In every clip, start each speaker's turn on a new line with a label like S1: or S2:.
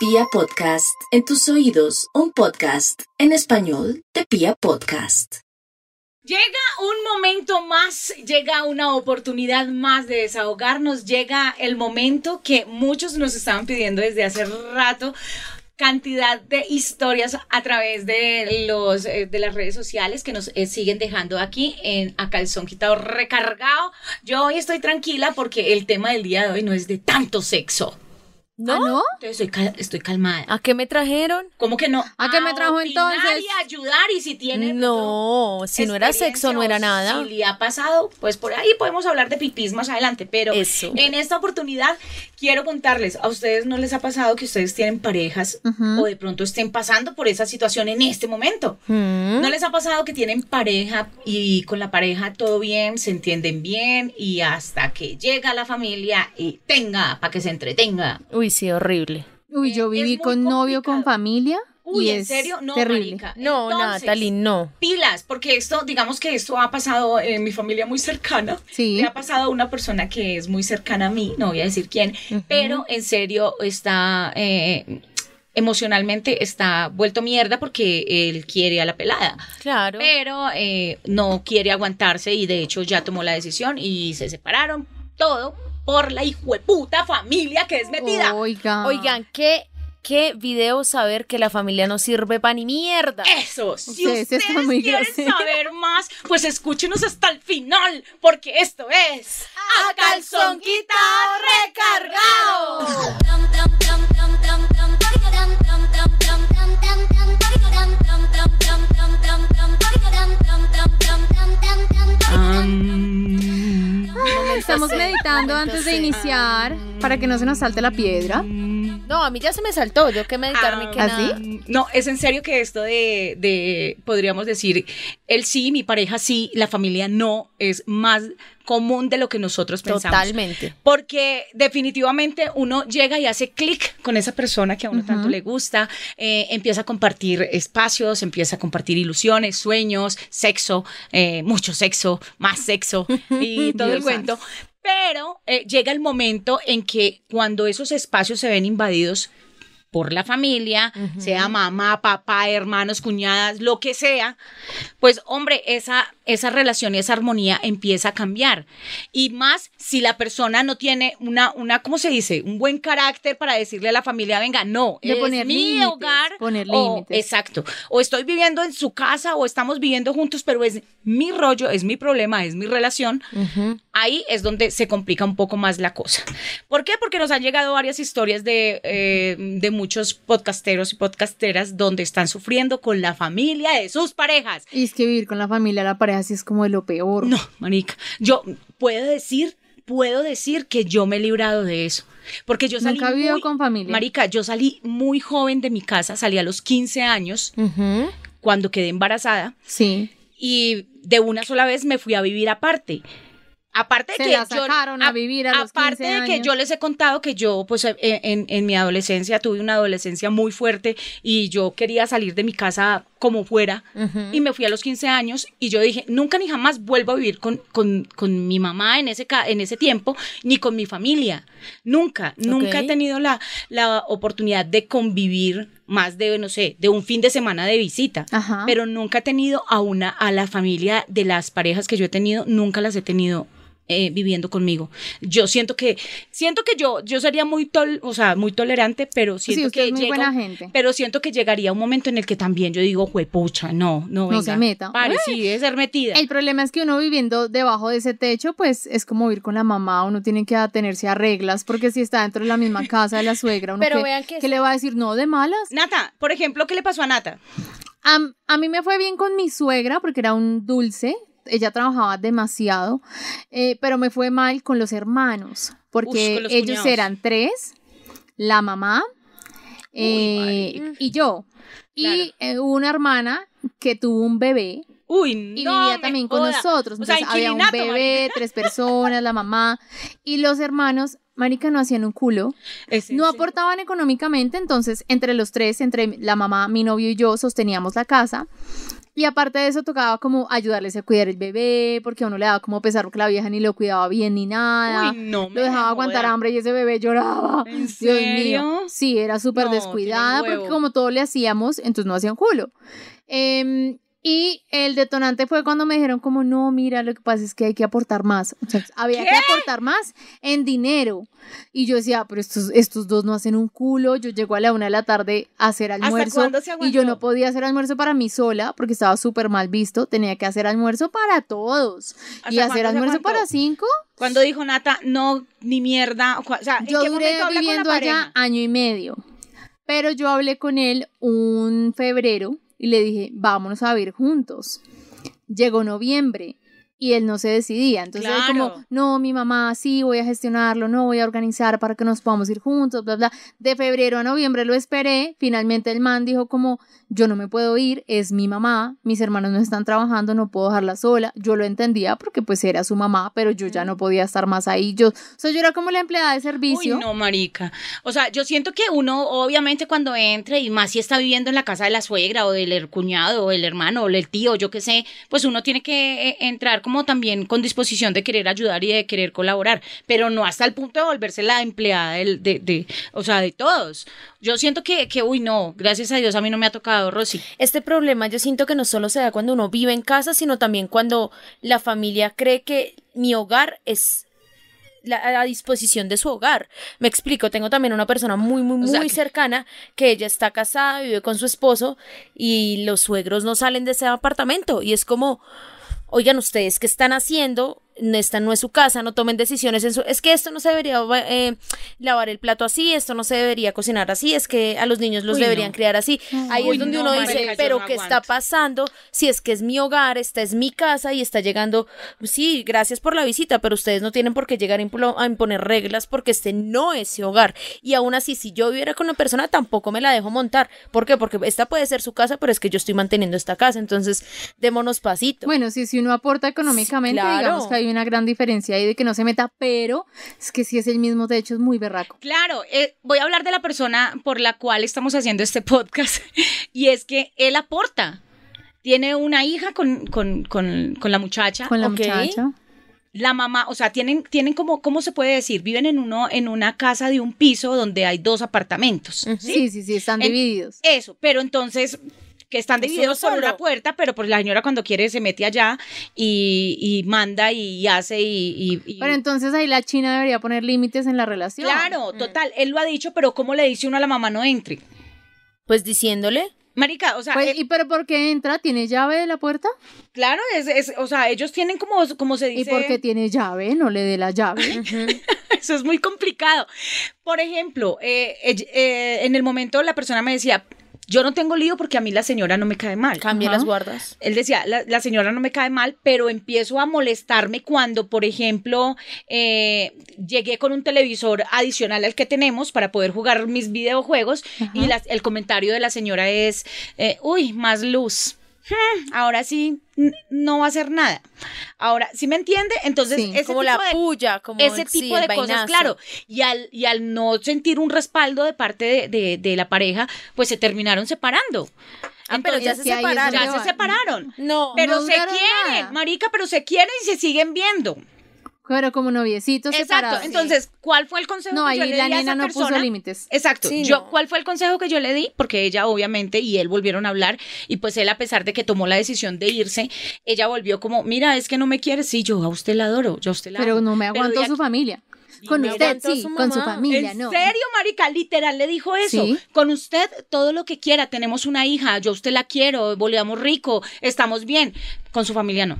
S1: Pia Podcast, en tus oídos, un podcast en español de Pia Podcast.
S2: Llega un momento más, llega una oportunidad más de desahogarnos, llega el momento que muchos nos estaban pidiendo desde hace rato cantidad de historias a través de los eh, de las redes sociales que nos eh, siguen dejando aquí en a calzón quitado recargado. Yo hoy estoy tranquila porque el tema del día de hoy no es de tanto sexo.
S3: ¿No? ¿Ah, no?
S2: Entonces estoy, cal- estoy calmada.
S3: ¿A qué me trajeron?
S2: ¿Cómo que no?
S3: ¿A qué me trajo entonces?
S2: y ayudar y si tiene
S3: No, si no era sexo, no era nada.
S2: Si le ha pasado, pues por ahí podemos hablar de pipís más adelante, pero
S3: Eso.
S2: en esta oportunidad quiero contarles, ¿a ustedes no les ha pasado que ustedes tienen parejas o de pronto estén pasando por esa situación en este momento?
S3: Mm.
S2: ¿No les ha pasado que tienen pareja y con la pareja todo bien, se entienden bien y hasta que llega la familia y tenga para que se entretenga?
S3: Uy, sí, horrible.
S4: Uy, yo viví con novio, con familia.
S2: Uy,
S4: y
S2: ¿en
S4: es
S2: serio? No,
S4: terrible.
S2: marica.
S3: No,
S2: Entonces,
S3: Natalie, no.
S2: pilas, porque esto, digamos que esto ha pasado en mi familia muy cercana.
S4: Sí.
S2: Le ha pasado a una persona que es muy cercana a mí, no voy a decir quién, pero en serio está. eh, emocionalmente está vuelto mierda porque él quiere a la pelada.
S3: Claro.
S2: Pero eh, no quiere aguantarse y de hecho ya tomó la decisión y se separaron. Todo por la hijueputa familia que es metida.
S4: Oiga.
S3: Oigan, ¿qué, qué video saber que la familia no sirve para ni mierda?
S2: Eso, si
S4: Ustedes
S2: ustedes
S4: están muy
S2: quieren saber más, pues escúchenos hasta el final, porque esto es A Calzón Quitado Recargado.
S4: Estamos meditando antes de iniciar para que no se nos salte la piedra.
S3: No, a mí ya se me saltó. Yo que meditar ni que
S4: ¿Ah,
S3: nada.
S4: sí?
S2: No, es en serio que esto de, de, podríamos decir, él sí, mi pareja sí, la familia no, es más común de lo que nosotros pensamos.
S3: Totalmente.
S2: Porque definitivamente uno llega y hace clic con esa persona que a uno tanto le gusta, eh, empieza a compartir espacios, empieza a compartir ilusiones, sueños, sexo, eh, mucho sexo, más sexo y todo el cuento. Pero eh, llega el momento en que cuando esos espacios se ven invadidos por la familia, sea mamá, papá, hermanos, cuñadas, lo que sea, pues hombre, esa, esa relación y esa armonía empieza a cambiar. Y más si la persona no tiene una, una, ¿cómo se dice? Un buen carácter para decirle a la familia, venga, no,
S4: De
S2: es
S4: poner
S2: mi hogar.
S4: poner
S2: o-
S4: límites.
S2: exacto. O estoy viviendo en su casa o estamos viviendo juntos, pero es mi rollo, es mi problema, es mi relación. Ahí es donde se complica un poco más la cosa. ¿Por qué? Porque nos han llegado varias historias de, eh, de muchos podcasteros y podcasteras donde están sufriendo con la familia de sus parejas.
S4: Y es que vivir con la familia, la pareja, sí es como de lo peor.
S2: No, marica, yo puedo decir, puedo decir que yo me he librado de eso. Porque yo salí
S4: Nunca vivió
S2: muy-
S4: con familia.
S2: Marica, yo salí muy joven de mi casa, salí a los 15 años cuando quedé embarazada
S4: Sí.
S2: y de una sola vez me fui a vivir aparte. Aparte de
S4: Se
S2: que
S4: la
S2: yo-
S4: a vivir a los
S2: aparte
S4: 15
S2: de que yo les he contado que yo pues en, en- en mi adolescencia tuve una adolescencia muy fuerte y yo quería salir de mi casa como fuera y me fui a los 15 años y yo dije nunca ni jamás vuelvo a vivir con, con, con mi mamá en ese, ca- en ese tiempo ni con mi familia. Nunca nunca he tenido la, la oportunidad de convivir más de no sé de un fin de semana de visita
S4: Ajá.
S2: pero nunca he tenido a una a la familia de las parejas que yo he tenido nunca las he tenido eh, viviendo conmigo yo siento que siento que yo yo sería muy tol, o sea muy tolerante pero siento que
S4: es muy
S2: llega-
S4: buena gente.
S2: pero siento que llegaría un momento en el que también yo digo juepucha no no venga,
S4: se meta.
S2: pare, sí debe ser metida
S4: El problema es que uno viviendo debajo de ese techo, pues es como vivir con la mamá, uno tiene que atenerse a reglas, porque si está dentro de la misma casa de la suegra, uno
S3: Pero
S4: que,
S3: vean que
S4: ¿qué le va a decir no de malas.
S2: Nata por ejemplo qué le pasó a Nata
S4: Am- a mí me fue bien con mi suegra porque era un dulce. Ella trabajaba demasiado, eh, pero me fue mal con los hermanos porque
S2: Ush, con los
S4: ellos
S2: cuñados.
S4: eran tres, la mamá eh, y yo.
S2: Claro.
S4: Y eh, hubo una hermana que tuvo un bebé
S2: uy
S4: y vivía también con
S2: joda.
S4: nosotros.
S2: O sea,
S4: Entonces había un bebé,
S2: marica.
S4: tres personas, la mamá y los hermanos. Marica, no hacían un culo.
S2: Es
S4: No aportaban económicamente, entonces entre los tres, entre la mamá, mi novio y yo, sosteníamos la casa. Y aparte de eso tocaba como ayudarles a cuidar el bebé, porque a uno le daba como pesar porque la vieja ni lo cuidaba bien ni nada.
S2: Uy, no me
S4: lo dejaba aguantar hambre y ese bebé lloraba.
S2: ¿En
S4: Dios mío. Sí, era súper
S2: No,
S4: descuidada porque como todo le hacíamos, entonces no hacían culo. Em, y el detonante fue cuando me dijeron como, no, mira, lo que pasa es que hay que aportar más. O sea, había que aportar más en dinero. Y yo decía, pero estos, estos dos no hacen un culo. Yo llego a la una de la tarde a hacer almuerzo.
S2: cuándo se
S4: Y yo no podía hacer almuerzo para mí sola porque estaba súper mal visto. Tenía que hacer almuerzo para todos.
S2: ¿Hasta
S4: Y hacer almuerzo para cinco.
S2: Cuando dijo Nata, no, ni mierda. O sea, ¿en
S4: Yo
S2: qué
S4: duré viviendo allá año y medio. Pero yo hablé con él un febrero y le dije, vámonos a vivir juntos. Llegó noviembre y él no se decidía. Entonces él como, no, mi mamá, sí, voy a gestionarlo, no, voy a organizar para que nos podamos ir juntos, bla, bla. De febrero a noviembre lo esperé. Finalmente el man dijo como, yo no me puedo ir, es mi mamá, mis hermanos no están trabajando, no puedo dejarla sola. Yo lo entendía porque pues era su mamá, pero yo ya no podía estar más ahí. Yo, o sea, yo era como la empleada de servicio.
S2: Uy, no, marica. O sea, yo siento que uno, obviamente, cuando entre, y más si está viviendo en la casa de la suegra, o del cuñado, o el hermano, o el tío, yo qué sé, pues uno tiene que eh, entrar como también con disposición de querer ayudar y de querer colaborar, pero no hasta el punto de volverse la empleada del- de, de, o sea, de todos. Yo siento que, que, uy, no, gracias a Dios a mí no me ha tocado, Rosy.
S3: Este problema yo siento que no solo se da cuando uno vive en casa, sino también cuando la familia cree que mi hogar es la, a la disposición de su hogar. Me explico, tengo también una persona muy, muy,
S2: O
S3: muy
S2: que-
S3: cercana que ella está casada, vive con su esposo y los suegros no salen de ese apartamento y es como, oigan, ustedes qué están haciendo, esta no es su casa, no tomen decisiones en su... Es que esto no se debería eh, lavar el plato así, esto no se debería cocinar así, es que a los niños los
S2: Uy,
S3: deberían
S2: no.
S3: criar así. Ahí
S2: Uy,
S3: es donde
S2: no,
S3: uno dice, pero
S2: no
S3: ¿qué está pasando? Si es que es mi hogar, esta es mi casa y está llegando... Sí, gracias por la visita, pero ustedes no tienen por qué llegar a imponer reglas porque este no es su hogar. Y aún así, si yo viviera con una persona, tampoco me la dejo montar. ¿Por qué? Porque esta puede ser su casa, pero es que yo estoy manteniendo esta casa, entonces démonos pasito.
S4: Bueno, sí, si uno aporta económicamente,
S3: claro.
S4: digamos que hay una gran diferencia ahí de que no se meta, pero es que si es el mismo techo es muy berraco.
S2: Claro, eh, voy a hablar de la persona por la cual estamos haciendo este podcast y es que él aporta. Tiene una hija con, con, con, con la muchacha.
S4: Con la muchacha.
S2: La mamá, o sea, tienen, tienen como, ¿cómo se puede decir? Viven en uno, en una casa de un piso donde hay dos apartamentos. ¿sí?
S4: Sí, sí, sí, están
S2: En-
S4: divididos.
S2: Eso, pero entonces que están
S3: Es
S2: divididos por una puerta, pero pues la señora cuando quiere se mete allá y, y manda y hace y... y- y-
S4: Pero entonces ahí la China debería poner límites en la relación.
S2: claro, total, él lo ha dicho, pero ¿cómo le dice uno a la mamá no entre?
S3: Pues diciéndole,
S2: Marica, o sea,
S4: Pues,
S2: eh,
S4: ¿Y pero por qué entra? ¿Tiene llave de la puerta?
S2: claro, es, es- o sea, ellos tienen como, como se
S4: ¿Y
S2: dice...
S4: por qué tiene llave? No le dé la llave.
S2: Eso es muy complicado. Por ejemplo, eh, eh, eh, en el momento la persona me decía, yo no tengo lío porque a mí la señora no me cae mal.
S3: cambia
S4: Ajá.
S3: las guardas.
S2: Él decía, la, la señora no me cae mal, pero empiezo a molestarme cuando, por ejemplo, eh, llegué con un televisor adicional al que tenemos para poder jugar mis videojuegos y el comentario de la señora es, eh, uy, más luz. Hmm, ahora sí, no va a hacer nada. Ahora, ¿sí me entiende? Entonces,
S4: Sí,
S2: ese
S3: como
S2: tipo
S3: la
S2: de-
S3: puya, como
S2: ese
S3: el-
S2: tipo de cosas, claro. Y al, y al no sentir un respaldo de parte de, de- de la pareja, pues se terminaron separando.
S3: Ah, pero ya se separaron.
S2: ya se separaron.
S3: No,
S2: Pero
S4: no
S2: se quieren,
S4: nada.
S2: marica, pero se quieren y se siguen viendo.
S4: Pero como noviecitos
S2: Exacto.
S4: separados.
S2: Entonces, ¿cuál fue el consejo
S4: No,
S2: que yo
S4: ahí
S2: le
S4: la
S2: di a
S4: nena
S2: esa
S4: no
S2: persona?
S4: puso límites.
S2: Exacto.
S3: Sí,
S2: yo,
S3: no.
S2: ¿Cuál fue el consejo que yo le di? Porque ella, obviamente, y él volvieron a hablar, y pues él, a pesar de que tomó la decisión de irse, ella volvió como, mira, es que no me quieres. Sí, yo a usted la adoro, yo a usted la
S4: Pero
S2: amo.
S4: no me
S2: de
S4: su familia. Con usted sí,
S3: su
S4: con su familia
S2: ¿En
S4: no.
S2: serio, marica? Literal le dijo eso.
S4: Sí.
S2: Con usted todo lo que quiera. Tenemos una hija, yo a usted la quiero, volvamos rico, estamos bien. Con su familia no.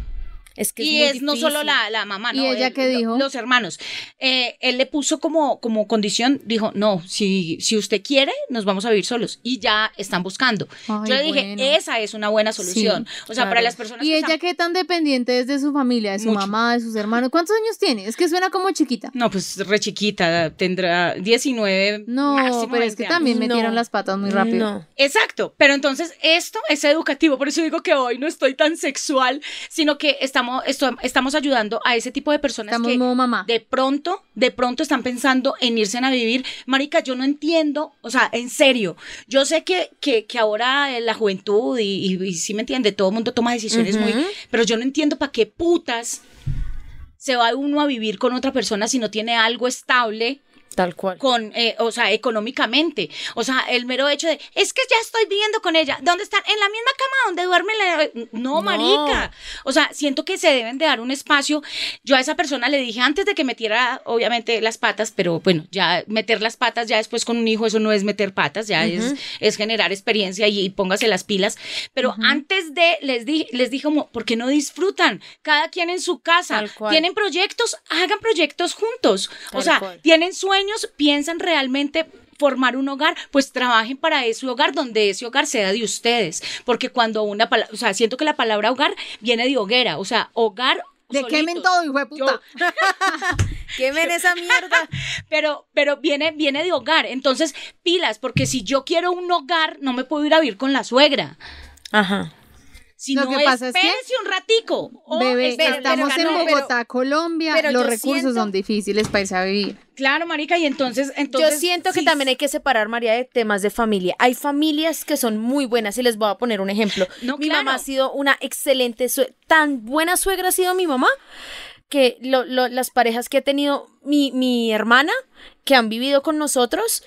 S3: Es que
S2: y es no solo la, la mamá,
S4: ¿Y
S2: ¿no?
S4: ella
S2: El-
S4: qué
S2: lo-
S4: dijo?
S2: Los hermanos. Eh, él le puso como, como condición, dijo, no, si, si usted quiere, nos vamos a vivir solos. Y ya están buscando.
S4: Ay,
S2: Yo le dije,
S4: bueno.
S2: esa es una buena solución. o sea,
S3: claro.
S2: para las personas
S4: ¿Y
S2: que
S4: ella
S2: están-
S4: qué tan dependiente es de su familia, de su
S2: Mucho.
S4: mamá, de sus hermanos? ¿Cuántos años tiene? Es que suena como chiquita.
S2: No, pues re chiquita, tendrá 19.
S4: No,
S2: máximo
S4: pero es
S2: 20
S4: que
S2: años.
S4: también
S3: No.
S4: metieron las patas muy rápido.
S3: No.
S2: Exacto, pero entonces esto es educativo, por eso digo que hoy no estoy tan sexual, sino que estamos estamos, esto- estamos ayudando a ese tipo de personas
S4: Estamos
S2: que
S4: mamá.
S2: de pronto, de pronto están pensando en irse a vivir. Marica, yo no entiendo, o sea, en serio, yo sé que, que, que ahora la juventud y, y, y sí me entiende, todo el mundo toma decisiones muy, pero yo no entiendo para qué putas se va uno a vivir con otra persona si no tiene algo estable
S3: Tal cual.
S2: con, eh, o sea, económicamente. O sea, el mero hecho de, es que ya estoy viviendo con ella. ¿Dónde están? En la misma cama donde duerme la... No,
S3: No.
S2: marica. O sea, siento que se deben de dar un espacio. Yo a esa persona le dije antes de que metiera, obviamente, las patas, pero bueno, ya meter las patas ya después con un hijo, eso no es meter patas, ya es, es generar experiencia y, y póngase las pilas. Pero antes de, les dije, les dije como, ¿por qué no disfrutan? Cada quien en su casa.
S3: Tal cual.
S2: Tienen proyectos, hagan proyectos juntos. o sea,
S3: cual.
S2: tienen sueños, piensan realmente formar un hogar, pues trabajen para ese hogar donde ese hogar sea de ustedes, porque cuando una palabra, o sea, siento que la palabra hogar viene de hoguera, o sea, hogar
S4: De
S2: solitos.
S4: quemen todo, hijo de puta.
S3: Quemen esa mierda.
S2: pero pero viene viene de hogar, entonces pilas, porque si yo quiero un hogar, no me puedo ir a vivir con la suegra.
S3: Ajá.
S2: Si
S4: Lo
S2: no,
S4: que pasa es que-
S2: un ratico. o
S4: Bebé,
S2: espérense,
S4: estamos en
S2: no, pero-
S4: Bogotá, Colombia.
S3: pero
S4: los
S3: yo
S4: recursos
S3: siento-
S4: son difíciles para irse a vivir.
S2: Claro, marica, y entonces,
S3: Yo
S2: entonces
S3: siento que
S2: sí,
S3: también hay que separar, María, de temas de familia. Hay familias que son muy buenas y les voy a poner un ejemplo.
S2: No,
S3: mi
S2: claro.
S3: mamá ha sido una excelente, sue- tan buena suegra ha sido mi mamá que lo- lo- las parejas que ha tenido mi, mi hermana, que han vivido con nosotros,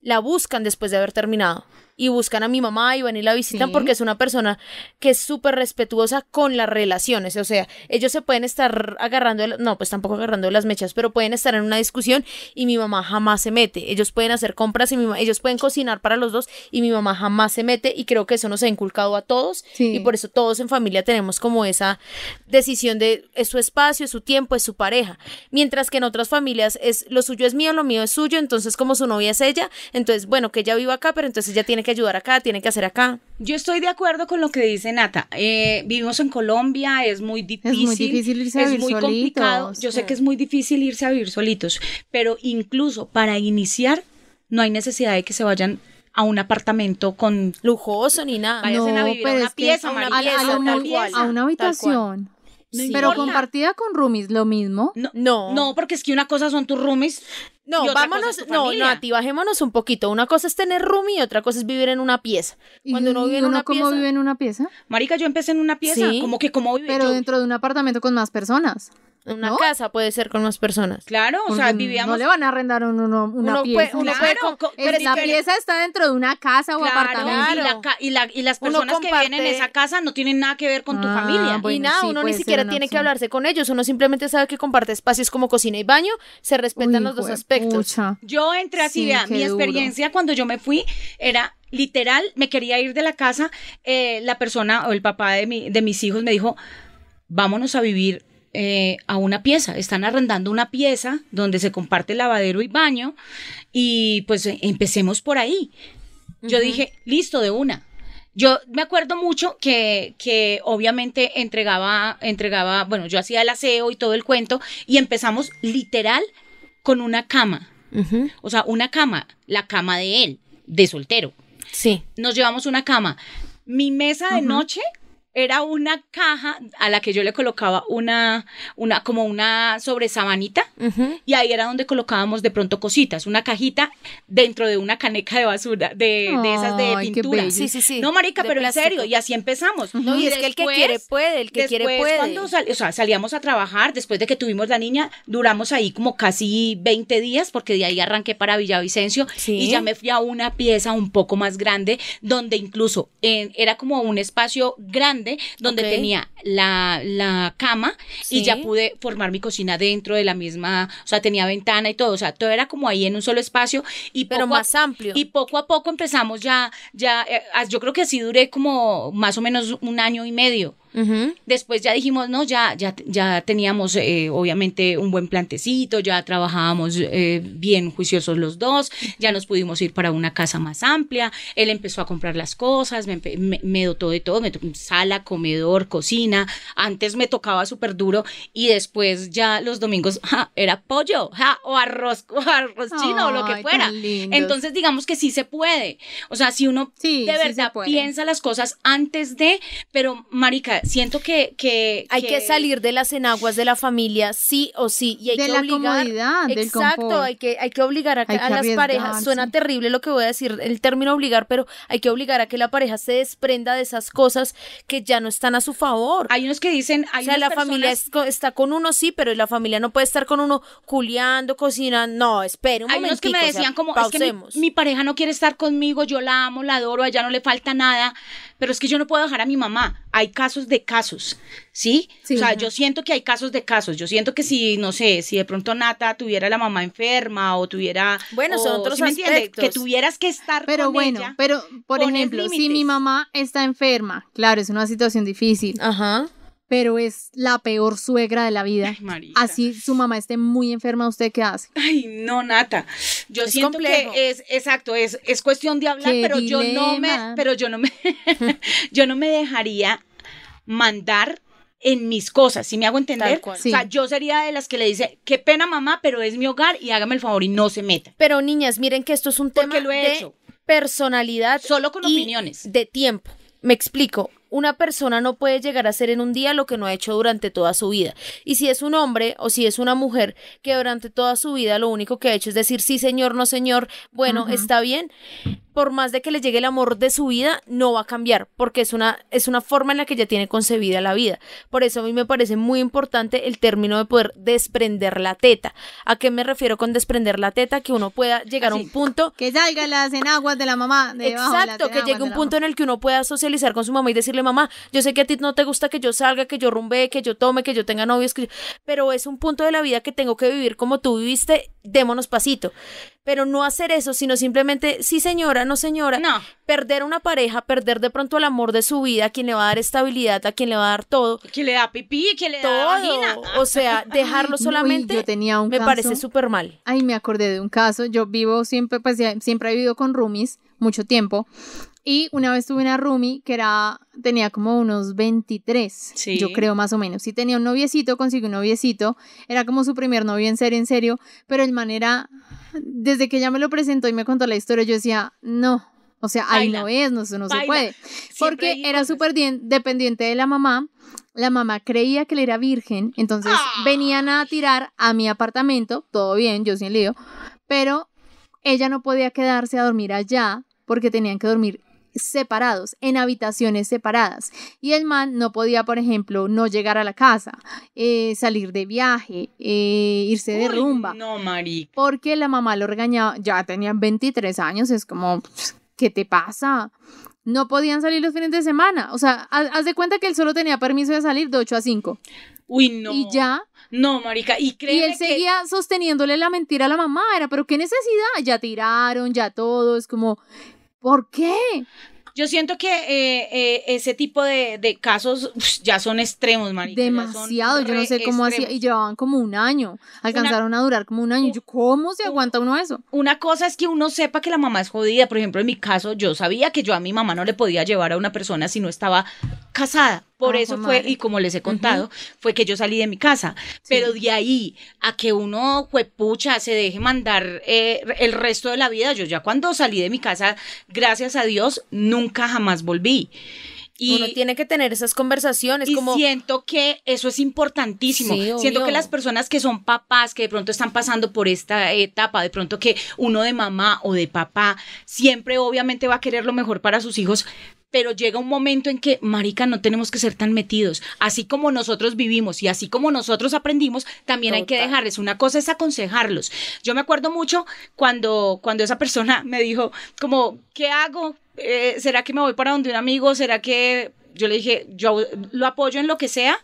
S3: la buscan después de haber terminado. Y buscan a mi mamá y van y la visitan
S4: Sí.
S3: porque es una persona que es súper respetuosa con las relaciones. O sea, ellos se pueden estar agarrando, no, pues tampoco agarrando las mechas, pero pueden estar en una discusión y mi mamá jamás se mete. Ellos pueden hacer compras y mi ellos pueden cocinar para los dos y mi mamá jamás se mete. Y creo que eso nos ha inculcado a todos.
S4: Sí.
S3: Y por eso todos en familia tenemos como esa decisión de es su espacio, es su tiempo, es su pareja. Mientras que en otras familias es lo suyo es mío, lo mío es suyo. Entonces, como su novia es ella, entonces, bueno, que ella viva acá, pero entonces ella tiene que ayudar acá, tiene que hacer acá.
S2: Yo estoy de acuerdo con lo que dice Nata. Eh, vivimos en Colombia, es muy difícil.
S4: muy difícil irse a
S2: es
S4: vivir
S2: muy complicado.
S4: solitos.
S2: Yo sé que es muy difícil irse a vivir solitos, pero incluso para iniciar no hay necesidad de que se vayan a un apartamento con
S3: Lujoso ni nada.
S2: Váyanse a vivir a una
S4: es
S2: pieza,
S4: a,
S2: marica,
S4: a-
S3: pieza,
S4: a una habitación.
S2: Sí.
S4: Pero
S2: importa.
S4: compartida con roomies, lo mismo.
S2: no,
S3: No.
S2: no, porque es que una cosa son tus roomies.
S3: No,
S2: y
S3: vámonos, no, no, a ti bajémonos un poquito. Una cosa es tener roomie y otra cosa es vivir en una pieza.
S4: ¿Y
S3: Cuando uno vive en
S4: uno
S3: una
S4: cómo
S3: pieza,
S4: vive en una pieza?
S2: Marica, yo empecé en una pieza,
S3: Sí.
S2: como que como vive
S4: Pero
S2: yo-
S4: dentro de un apartamento con más personas.
S3: Una
S4: ¿no?
S3: casa puede ser con más personas.
S2: Claro, o sea,
S4: Porque
S2: vivíamos
S4: No le van a arrendar a uno una
S3: Uno
S4: pieza.
S3: puede- uno
S2: Claro,
S3: puede con-
S2: co-
S4: Es-
S2: pero
S4: la pieza está dentro de una casa o
S2: Claro,
S4: apartamento.
S2: y, la ca- y, la- y las personas que viven en esa casa no tienen nada que ver con tu
S4: Ah,
S2: familia.
S4: bueno.
S3: y nada,
S4: sí,
S3: uno ni siquiera tiene que hablarse con ellos, uno simplemente sabe que comparte espacios como cocina y baño, se respetan
S4: Uy,
S3: los dos aspectos.
S4: pucha.
S2: Yo entré así,
S4: Sí,
S2: vea, mi
S4: duro.
S2: experiencia cuando yo me fui era literal, me quería ir de la casa, eh, la persona o el papá de, mi, de mis hijos me dijo, vámonos a vivir eh, a una pieza, están arrendando una pieza donde se comparte lavadero y baño y pues eh, empecemos por ahí. Yo dije, listo, de una. Yo me acuerdo mucho que, que obviamente entregaba, entregaba, bueno, yo hacía el aseo y todo el cuento y empezamos literal con una cama. O sea, una cama, la cama de él, de soltero.
S3: Sí.
S2: Nos llevamos una cama. Mi mesa de noche era una caja a la que yo le colocaba una, una, como una sobresabanita.
S3: ujú.
S2: Y ahí era donde colocábamos de pronto cositas, una cajita dentro de una caneca de basura, de, de esas de pintura.
S3: Sí, sí, sí.
S2: No, marica,
S3: De
S2: pero
S3: plástico.
S2: en serio, y así empezamos.
S3: No, y es que el que quiere puede, el que quiere puede.
S2: cuando sal- o sea, salíamos a trabajar, después de que tuvimos la niña, duramos ahí como casi 20 días, porque de ahí arranqué para Villavicencio
S3: Sí.
S2: y ya me fui a una pieza un poco más grande, donde incluso en- era como un espacio grande, donde tenía la, la cama y ya pude formar mi cocina dentro de la misma, o sea, tenía ventana y todo, o sea, todo era como ahí en un solo espacio y
S3: Pero
S2: poco a-
S3: más amplio.
S2: y poco a poco empezamos ya, ya, eh, yo creo que así duré como más o menos un año y medio. Después ya dijimos, no, ya, ya, ya teníamos eh, obviamente un buen plantecito, ya trabajábamos eh, bien juiciosos los dos, ya nos pudimos ir para una casa más amplia, él empezó a comprar las cosas, me, me- me dotó de todo, me sala, comedor, cocina, antes me tocaba súper duro y después ya los domingos ja, era pollo ja, o arroz, o arroz chino o lo que fuera. Entonces digamos que sí se puede, o sea, si uno
S4: Sí,
S2: de verdad piensa las cosas antes de, pero marica, siento que... que
S3: hay que, salir de las enaguas de la familia, sí o sí. Y hay
S4: de
S3: que
S4: la
S3: obligar.
S4: comodidad, del
S3: Exacto,
S4: confort.
S3: hay que, hay que obligar a,
S4: Hay
S3: a
S4: que
S3: las parejas. Suena terrible lo que voy a decir, el término obligar, pero hay que obligar a que la pareja se desprenda de esas cosas que ya no están a su favor.
S2: Hay unos que dicen... Hay
S3: o sea, la familia es está con uno, sí, pero la familia no puede estar con uno culiando, cocinando. No, espere un
S2: Hay unos que me
S3: o sea,
S2: decían como, es que mi,
S3: pausemos.
S2: mi pareja no quiere estar conmigo, yo la amo, la adoro, a ella no le falta nada, pero es que yo no puedo dejar a mi mamá. Hay casos de casos, ¿sí?
S4: Sí,
S2: o sea,
S4: ajá.
S2: yo siento que hay casos de casos. Yo siento que si, no sé, si de pronto Nata tuviera la mamá enferma o tuviera...
S3: Bueno, son otros
S2: ¿sí
S3: aspectos.
S2: Que tuvieras que estar
S4: Pero
S2: con
S4: bueno,
S2: ella.
S4: pero por ejemplo, si mi mamá está enferma, claro, es una situación difícil,
S3: Ajá.
S4: pero es la peor suegra de la vida.
S2: Ay.
S4: Así su mamá esté muy enferma, ¿usted qué hace?
S2: Ay, no, Nata. Yo
S3: Es
S2: siento
S3: complejo.
S2: que es exacto, es, es cuestión de hablar,
S4: Qué
S2: pero yo no me, pero yo no me, yo no me dejaría mandar en mis cosas, ¿sí me hago entender? O sea, yo sería de las que le dice, qué pena mamá, pero es mi hogar y hágame el favor y no se meta.
S3: Pero niñas, miren que esto es un tema
S2: lo he
S3: de
S2: hecho.
S3: personalidad.
S2: Solo con
S3: y
S2: opiniones.
S3: De tiempo. Me explico. Una persona no puede llegar a hacer en un día lo que no ha hecho durante toda su vida. Y si es un hombre o si es una mujer que durante toda su vida lo único que ha hecho es decir sí señor, no señor, bueno, está bien, por más de que le llegue el amor de su vida, no va a cambiar, porque es una, es una forma en la que ella tiene concebida la vida. Por eso a mí me parece muy importante el término de poder desprender la teta. ¿A qué me refiero con desprender la teta? Que uno pueda llegar a un punto
S4: Que salgan las enaguas de la mamá. de
S3: Exacto, que llegue un punto en el que uno pueda socializar con su mamá y decirle, mamá, yo sé que a ti no te gusta que yo salga, que yo rumbe, que yo tome, que yo tenga novios, que yo-". pero es un punto de la vida que tengo que vivir como tú viviste, démonos pasito. Pero no hacer eso, sino simplemente, sí señora, no señora.
S2: No.
S3: Perder una pareja, perder de pronto el amor de su vida, a quien le va a dar estabilidad, a quien le va a dar todo.
S2: Que le da pipí, que le da
S3: Todo.
S2: vagina.
S3: O sea, dejarlo solamente
S4: yo tenía un
S3: me
S4: caso-
S3: parece súper mal.
S4: Ay, me acordé de un caso. Yo vivo siempre, pues siempre he vivido con roomies mucho tiempo. Y una vez tuve una roomie que era, tenía como unos 23,
S2: Sí.
S4: yo creo más o menos. Sí tenía un noviecito, consiguió un noviecito. Era como su primer novio en serio, en serio. Pero el man era, desde que ella me lo presentó y me contó la historia, yo decía, no. O sea, ahí
S2: Baila.
S4: no es, no, eso no se puede.
S2: Siempre
S4: Porque era súper dien- dependiente de la mamá. La mamá creía que él era virgen, entonces
S2: Ah.
S4: venían a tirar a mi apartamento, todo bien, yo sin lío, pero ella no podía quedarse a dormir allá porque tenían que dormir separados, en habitaciones separadas. Y el man no podía, por ejemplo, no llegar a la casa, eh, salir de viaje, eh, irse de
S2: Uy,
S4: rumba,
S2: No, marica.
S4: porque la mamá lo regañaba, ya tenían 23 años, es como, ¿qué te pasa? No podían salir los fines de semana. O sea, haz, de cuenta que él solo tenía permiso de salir de 8 a 5.
S2: Uy, no.
S4: Y ya.
S2: No, marica. Y
S4: Y él
S2: que-
S4: seguía sosteniéndole la mentira a la mamá. Era, pero qué necesidad. Ya tiraron, ya todo. Es como, ¿por qué?
S2: Yo siento que eh, eh, ese tipo de, de casos uf, ya son extremos, marica.
S4: Demasiado. Yo no sé cómo hacía. Y llevaban como un año. Alcanzaron a durar como un año. Yo, ¿cómo se aguanta uno eso?
S2: Una cosa es que uno sepa que la mamá es jodida. Por ejemplo, en mi caso, yo sabía que yo a mi mamá no le podía llevar a una persona si no estaba casada. Por
S4: Ah,
S2: eso fue,
S4: madre.
S2: y como les he contado, fue que yo salí de mi casa. Pero de ahí a que uno, pucha, se deje mandar eh, el resto de la vida, yo ya cuando salí de mi casa, gracias a Dios, nunca jamás volví. Y,
S3: Uno tiene que tener esas conversaciones
S2: y
S3: como...
S2: siento que eso es importantísimo.
S3: Sí,
S2: siento que las personas que son papás, que de pronto están pasando por esta etapa, de pronto que uno de mamá o de papá, siempre obviamente va a querer lo mejor para sus hijos. Pero llega un momento en que, marica, no tenemos que ser tan metidos. Así como nosotros vivimos y así como nosotros aprendimos, también hay que dejarles. Una cosa es aconsejarlos. Yo me acuerdo mucho cuando, cuando esa persona me dijo, como, ¿qué hago? Eh, ¿Será que me voy para donde un amigo? ¿Será que yo le dije, yo lo apoyo en lo que sea?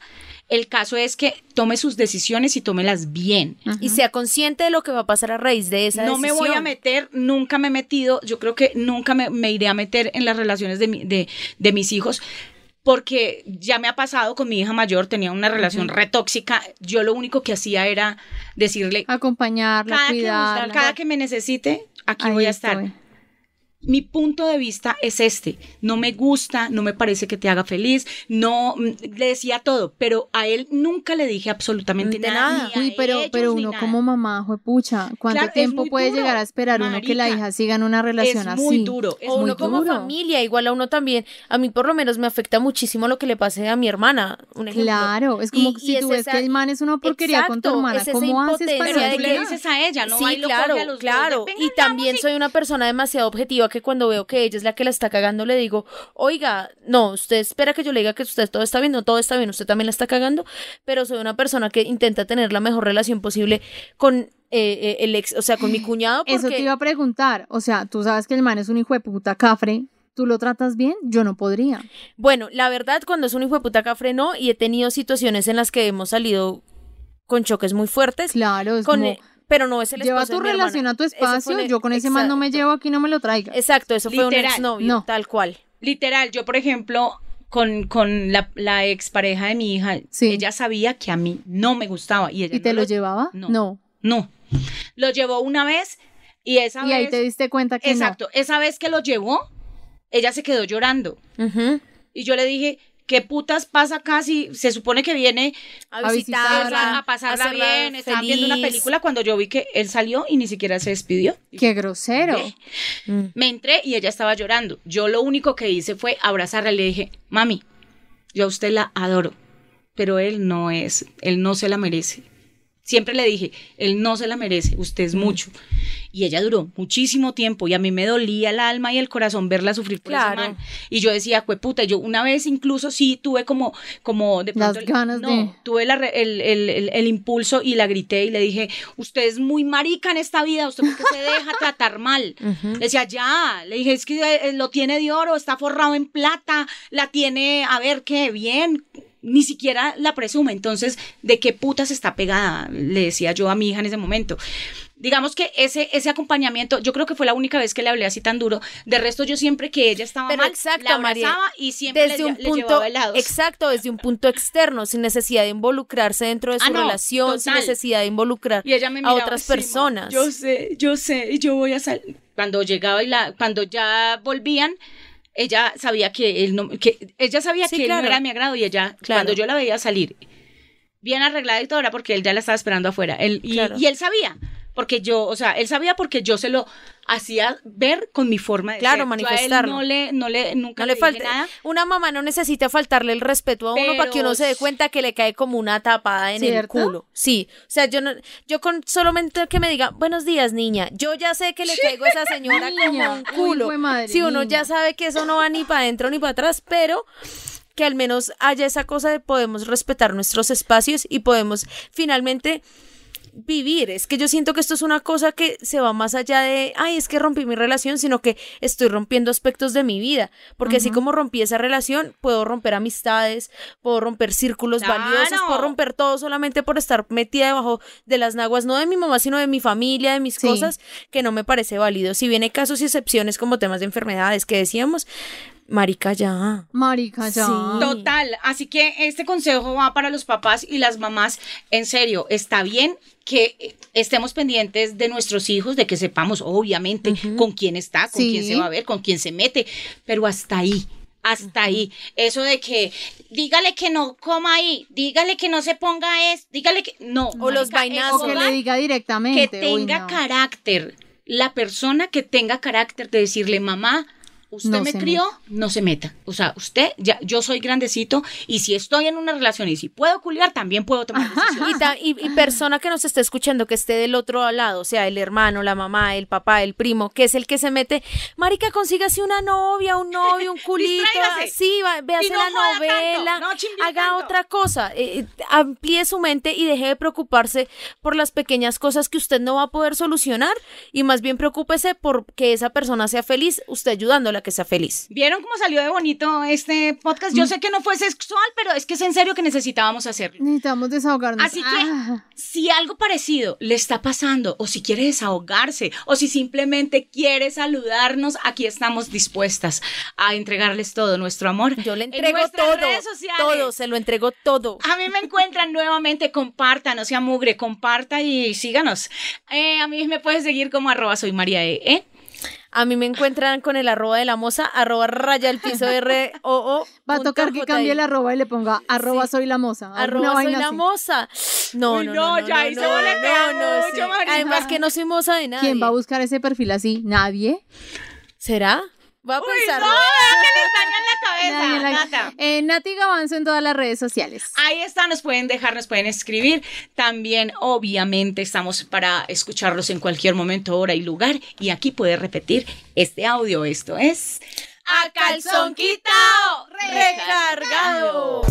S2: El caso es que tome sus decisiones y tómelas bien.
S3: y sea consciente de lo que va a pasar a raíz de esa
S2: No me voy a meter, nunca me he metido, yo creo que nunca me, me iré a meter en las relaciones de, mi- de, de mis hijos. Porque ya me ha pasado con mi hija mayor, tenía una relación re tóxica. Yo lo único que hacía era decirle,
S4: Acompañarla,
S2: cada que, cada que me necesite, aquí
S4: Ahí
S2: voy a estar.
S4: estoy.
S2: Mi punto de vista es este. No me gusta, no me parece que te haga feliz, no mm, le decía todo, pero a él nunca le dije absolutamente
S3: De
S2: nada.
S3: nada.
S4: Uy, pero,
S2: ellos,
S4: pero uno como mamá, juepucha, ¿cuánto
S2: Claro, es
S4: tiempo puede
S2: duro,
S4: llegar a esperar uno que la hija siga en una relación
S2: es
S4: así?
S2: muy duro, es
S3: o
S2: muy
S3: uno como
S4: duro.
S3: familia, igual a uno también, a mí por lo menos me afecta muchísimo lo que le pase a mi hermana, un ejemplo.
S4: Claro, es como
S3: Y- y
S4: si
S3: es
S4: tú ves
S3: esa-
S4: que el man es una porquería con tu
S3: Exacto,
S4: hermana,
S3: es
S4: ¿cómo haces para
S2: Pero
S3: de
S2: tú
S3: que-
S2: le dices a ella, no
S3: sí,
S2: y
S3: claro,
S2: a los
S3: claro.
S2: "Venga,
S3: Y también
S2: y-".
S3: soy una persona demasiado objetiva que cuando veo que ella es la que la está cagando, le digo, oiga, no, usted espera que yo le diga que usted todo está bien, no todo está bien, usted también la está cagando, pero soy una persona que intenta tener la mejor relación posible con eh, eh, el ex, o sea, con mi cuñado, porque
S4: Eso te iba a preguntar, o sea, tú sabes que el man es un hijo de puta cafre, ¿tú lo tratas bien? Yo no podría.
S3: Bueno, la verdad, cuando es un hijo de puta cafre, no, y he tenido situaciones en las que hemos salido con choques muy fuertes,
S4: Claro, es
S3: con,
S4: como,
S3: pero no es el
S4: lleva
S3: esposo de
S4: tu
S3: mi hermana.
S4: relación a tu espacio, yo con ese man no me
S3: exacto.
S4: llevo aquí, no me lo traigas.
S3: Exacto, eso fue un exnovio,
S4: No.
S3: tal cual.
S2: Literal, yo por ejemplo, con, con la, la expareja de mi hija,
S4: Sí.
S2: ella sabía que a mí no me gustaba. ¿Y, ella
S4: ¿Y te lo llevaba?
S2: No.
S4: No.
S2: No. Lo llevó una vez y esa
S4: Y ahí
S2: vez...
S4: te diste cuenta que
S2: Exacto, esa vez que lo llevó, ella se quedó llorando. Y yo le dije, ¿qué putas pasa acá si se supone que viene
S3: A
S4: A
S3: visitarla,
S2: a pasarla
S3: hacerla
S2: bien? Estaban viendo una película cuando yo vi que él salió y ni siquiera se despidió.
S4: Qué grosero.
S2: Ve.
S3: Mm.
S2: Me entré y ella estaba llorando. Yo lo único que hice fue abrazarla y le dije, mami, yo a usted la adoro, pero él no es, él no se la merece. Siempre le dije, él no se la merece, usted es mucho. Y ella duró muchísimo tiempo y a mí me dolía el alma y el corazón verla sufrir por
S3: Claro.
S2: ese man. Y yo decía, puta, yo una vez incluso sí tuve como, como de
S4: Las
S2: pronto,
S4: ganas
S2: no,
S4: de-
S2: tuve la el, el- el- el impulso y la grité y le dije, usted es muy marica en esta vida, usted por qué se deja tratar mal. Le decía, ya, le dije, es que eh, lo tiene de oro, está forrado en plata, la tiene, a ver qué, bien, ni siquiera la presume. Entonces, ¿de qué putas está pegada? Le decía yo a mi hija en ese momento. Digamos que ese, ese acompañamiento, yo creo que fue la única vez que le hablé así tan duro. De resto, yo siempre que ella estaba
S3: Pero
S2: mal,
S3: exacto,
S2: la
S3: María,
S2: y siempre
S3: desde
S2: le,
S3: un
S2: le
S3: punto
S2: llevaba helados.
S3: exacto desde un punto externo sin necesidad de involucrarse dentro de su
S2: Ah, no,
S3: relación sin necesidad de involucrar
S2: Y ella me
S3: a otras personas
S2: Yo sé, yo sé, yo voy a salir. Cuando llegaba y la, cuando ya volvían, ella sabía que él no, que ella sabía
S3: Sí,
S2: que él no era de mi agrado y ella,
S3: Claro.
S2: cuando yo la veía salir, bien arreglada y todo, era porque él ya la estaba esperando afuera. Él, y,
S3: Claro.
S2: y él sabía. Porque yo, o sea, él sabía porque yo se lo hacía ver con mi forma de
S3: Claro,
S2: ser.
S3: Manifestarlo.
S2: no le, no le, nunca
S3: no le falta
S2: nada.
S3: una mamá no necesita faltarle el respeto a uno para que uno se dé cuenta que le cae como una tapada en el culo sí o sea yo no yo con solamente que me diga buenos días niña yo ya sé que le caigo a esa señora como un culo
S4: madre,
S3: si uno
S4: niña.
S3: ya sabe que eso no va ni para adentro ni para atrás pero que al menos haya esa cosa de podemos respetar nuestros espacios y podemos finalmente vivir. Es que yo siento que esto es una cosa que se va más allá de, ay, es que rompí mi relación, sino que estoy rompiendo aspectos de mi vida. Porque así como rompí esa relación, puedo romper amistades, puedo romper círculos
S2: Claro.
S3: valiosos, puedo romper todo solamente por estar metida debajo de las naguas, no de mi mamá, sino de mi familia, de mis
S4: Sí.
S3: cosas, que no me parece válido. Si bien hay casos y excepciones como temas de enfermedades que decíamos, marica ya.
S4: Marica, ya.
S3: Sí.
S2: Total, así que este consejo va para los papás y las mamás. En serio, está bien que estemos pendientes de nuestros hijos, de que sepamos, obviamente, con quién está, con
S4: Sí.
S2: quién se va a ver, con quién se mete, pero hasta ahí. Hasta ahí. Eso de que dígale que no coma ahí, dígale que no se ponga es, dígale que no.
S3: O los vainazos.
S4: O que le diga
S2: que
S4: directamente. uy,
S2: tenga
S4: no.
S2: carácter. La persona que tenga carácter de decirle, mamá, usted
S4: No
S2: me crió, no se meta. O sea, usted, ya, yo soy grandecito y si estoy en una relación y si puedo culiar, también puedo tomar decisiones.
S3: Y, ta- y, y persona que nos esté escuchando, que esté del otro lado, o sea, el hermano, la mamá, el papá, el primo, que es el que se mete, marica, consígase una novia, un novio, un culito, así, véase
S2: no
S3: la novela,
S2: no
S3: haga
S2: tanto.
S3: otra cosa, eh, eh, amplíe su mente y deje de preocuparse por las pequeñas cosas que usted no va a poder solucionar y más bien preocúpese por que esa persona sea feliz, usted ayudándola que sea feliz.
S2: ¿Vieron cómo salió de bonito este podcast?
S4: Mm.
S2: Yo sé que no fue sexual, pero es que es en serio que necesitábamos hacerlo.
S4: Necesitamos desahogarnos.
S2: Así que
S4: Ah.
S2: si algo parecido le está pasando, o si quiere desahogarse, o si simplemente quiere saludarnos, aquí estamos dispuestas a entregarles todo nuestro amor.
S3: Yo le
S2: en
S3: entrego
S2: nuestras
S3: todo,
S2: redes sociales.
S3: todo, se lo entrego todo.
S2: A mí me encuentran nuevamente, compartan, no sea mugre, comparta y síganos. Eh, a mí me puedes seguir como arroba soy María E. ¿eh?
S3: A mí me encuentran con el arroba de la moza, arroba raya el piso R O O.
S4: Va a tocar que cambie el arroba y le ponga arroba soy la moza.
S3: Arroba soy la moza. No,
S2: Uy,
S3: no,
S2: no,
S3: no,
S2: ya
S3: no,
S2: ahí se
S3: no,
S2: boletea
S3: no, no,
S2: mucho.
S3: Además que no soy moza de nadie.
S4: ¿Quién va a buscar ese perfil así? ¿Nadie?
S3: ¿Será? Voy a
S2: Uy,
S3: pensarlo.
S2: no, que les dañan la cabeza,
S4: Nadie la-
S2: Nata.
S4: Eh, Nati Gavanzo en todas las redes sociales.
S2: Ahí está, nos pueden dejar, nos pueden escribir. También, obviamente, estamos para escucharlos en cualquier momento, hora y lugar. Y aquí puede repetir este audio. Esto es...
S3: A calzón quitao, recargado.